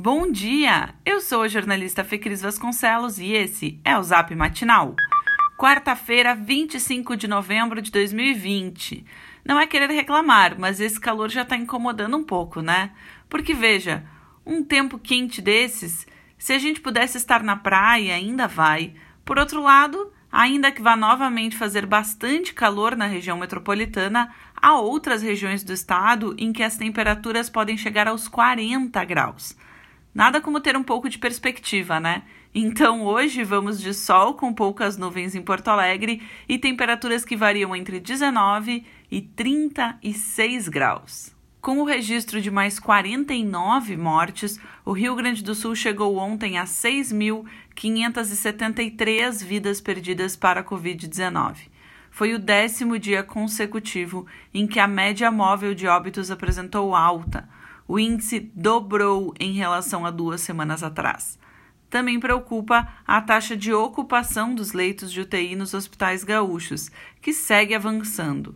Bom dia! Eu sou a jornalista Fecris Vasconcelos e esse é o Zap Matinal. Quarta-feira, 25 de novembro de 2020. Não é querer reclamar, mas esse calor já está incomodando um pouco, né? Porque veja, um tempo quente desses, se a gente pudesse estar na praia, ainda vai. Por outro lado, ainda que vá novamente fazer bastante calor na região metropolitana, há outras regiões do estado em que as temperaturas podem chegar aos 40 graus. Nada como ter um pouco de perspectiva, né? Então hoje vamos de sol com poucas nuvens em Porto Alegre e temperaturas que variam entre 19 e 36 graus. Com o registro de mais 49 mortes, o Rio Grande do Sul chegou ontem a 6.573 vidas perdidas para a Covid-19. Foi o décimo dia consecutivo em que a média móvel de óbitos apresentou alta o índice dobrou em relação a duas semanas atrás. Também preocupa a taxa de ocupação dos leitos de UTI nos hospitais gaúchos, que segue avançando.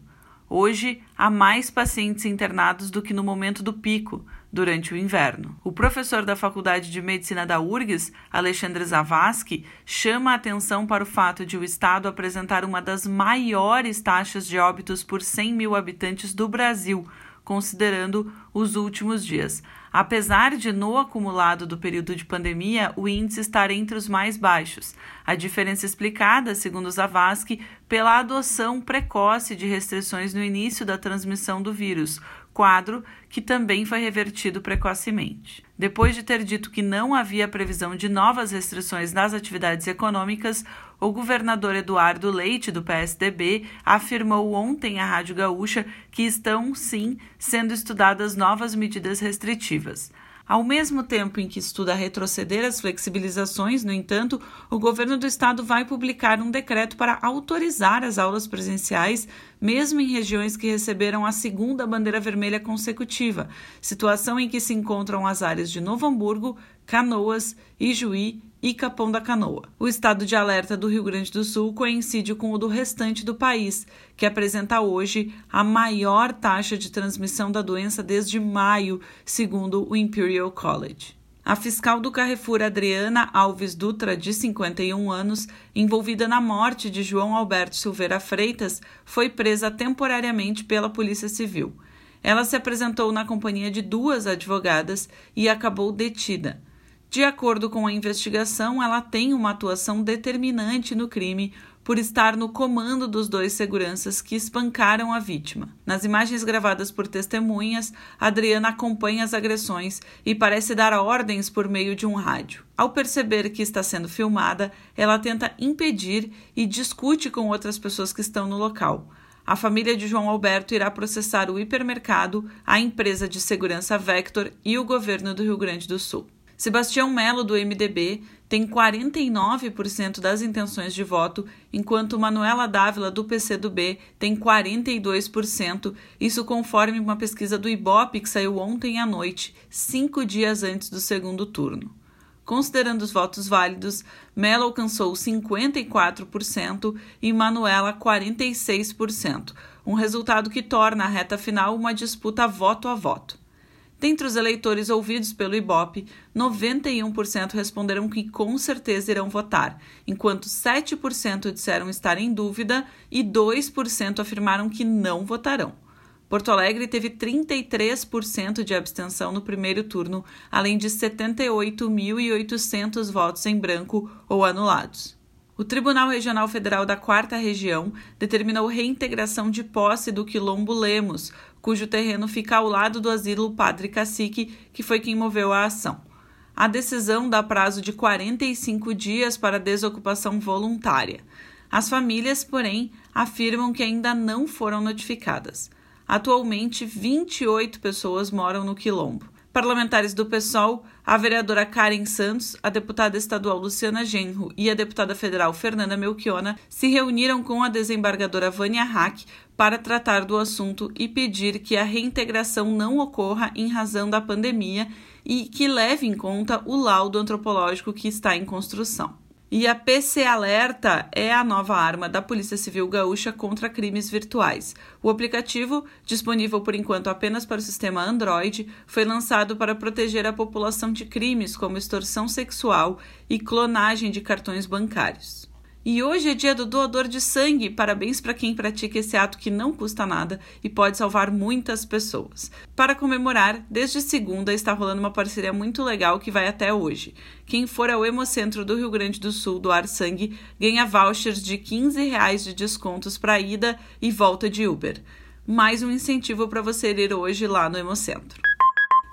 Hoje, há mais pacientes internados do que no momento do pico, durante o inverno. O professor da Faculdade de Medicina da URGS, Alexandre Zavascki, chama a atenção para o fato de o estado apresentar uma das maiores taxas de óbitos por 100 mil habitantes do Brasil, considerando os últimos dias. Apesar de, no acumulado do período de pandemia, o índice estar entre os mais baixos. A diferença explicada, segundo Zavascki, pela adoção precoce de restrições no início da transmissão do vírus, quadro que também foi revertido precocemente. Depois de ter dito que não havia previsão de novas restrições nas atividades econômicas, o governador Eduardo Leite, do PSDB, afirmou ontem à Rádio Gaúcha que estão, sim, sendo estudadas novas medidas restritivas. Ao mesmo tempo em que estuda retroceder as flexibilizações, no entanto, o governo do estado vai publicar um decreto para autorizar as aulas presenciais, mesmo em regiões que receberam a segunda bandeira vermelha consecutiva, situação em que se encontram as áreas de Novo Hamburgo, Canoas, Ijuí e Capão da Canoa. O estado de alerta do Rio Grande do Sul coincide com o do restante do país, que apresenta hoje a maior taxa de transmissão da doença desde maio, segundo o Imperial College. A fiscal do Carrefour, Adriana Alves Dutra, de 51 anos, envolvida na morte de João Alberto Silveira Freitas, foi presa temporariamente pela Polícia Civil. Ela se apresentou na companhia de duas advogadas e acabou detida. De acordo com a investigação, ela tem uma atuação determinante no crime por estar no comando dos dois seguranças que espancaram a vítima. Nas imagens gravadas por testemunhas, Adriana acompanha as agressões e parece dar ordens por meio de um rádio. Ao perceber que está sendo filmada, ela tenta impedir e discute com outras pessoas que estão no local. A família de João Alberto irá processar o hipermercado, a empresa de segurança Vector e o governo do Rio Grande do Sul. Sebastião Melo, do MDB, tem 49% das intenções de voto, enquanto Manuela Dávila, do PCdoB, tem 42%, isso conforme uma pesquisa do Ibope que saiu ontem à noite, cinco dias antes do segundo turno. Considerando os votos válidos, Melo alcançou 54% e Manuela 46%, um resultado que torna a reta final uma disputa voto a voto. Dentre os eleitores ouvidos pelo Ibope, 91% responderam que com certeza irão votar, enquanto 7% disseram estar em dúvida e 2% afirmaram que não votarão. Porto Alegre teve 33% de abstenção no primeiro turno, além de 78.800 votos em branco ou anulados. O Tribunal Regional Federal da Quarta Região determinou reintegração de posse do Quilombo Lemos, cujo terreno fica ao lado do asilo Padre Cacique, que foi quem moveu a ação. A decisão dá prazo de 45 dias para desocupação voluntária. As famílias, porém, afirmam que ainda não foram notificadas. Atualmente, 28 pessoas moram no Quilombo. Parlamentares do PSOL, a vereadora Karen Santos, a deputada estadual Luciana Genro e a deputada federal Fernanda Melchiona se reuniram com a desembargadora Vânia Hack para tratar do assunto e pedir que a reintegração não ocorra em razão da pandemia e que leve em conta o laudo antropológico que está em construção. E a PC Alerta é a nova arma da Polícia Civil Gaúcha contra crimes virtuais. O aplicativo, disponível por enquanto apenas para o sistema Android, foi lançado para proteger a população de crimes como extorsão sexual e clonagem de cartões bancários. E hoje é dia do doador de sangue. Parabéns para quem pratica esse ato que não custa nada e pode salvar muitas pessoas. Para comemorar, desde segunda está rolando uma parceria muito legal que vai até hoje. Quem for ao Hemocentro do Rio Grande do Sul doar sangue ganha vouchers de 15 reais de descontos para ida e volta de Uber. Mais um incentivo para você ir hoje lá no Hemocentro.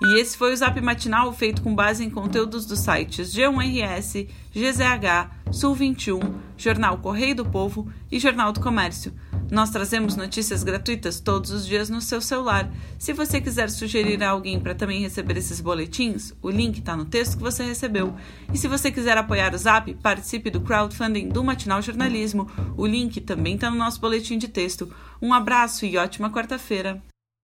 E esse foi o Zap Matinal feito com base em conteúdos dos sites G1RS, GZH, Sul 21, Jornal Correio do Povo e Jornal do Comércio. Nós trazemos notícias gratuitas todos os dias no seu celular. Se você quiser sugerir a alguém para também receber esses boletins, o link está no texto que você recebeu. E se você quiser apoiar o Zap, participe do crowdfunding do Matinal Jornalismo. O link também está no nosso boletim de texto. Um abraço e ótima quarta-feira.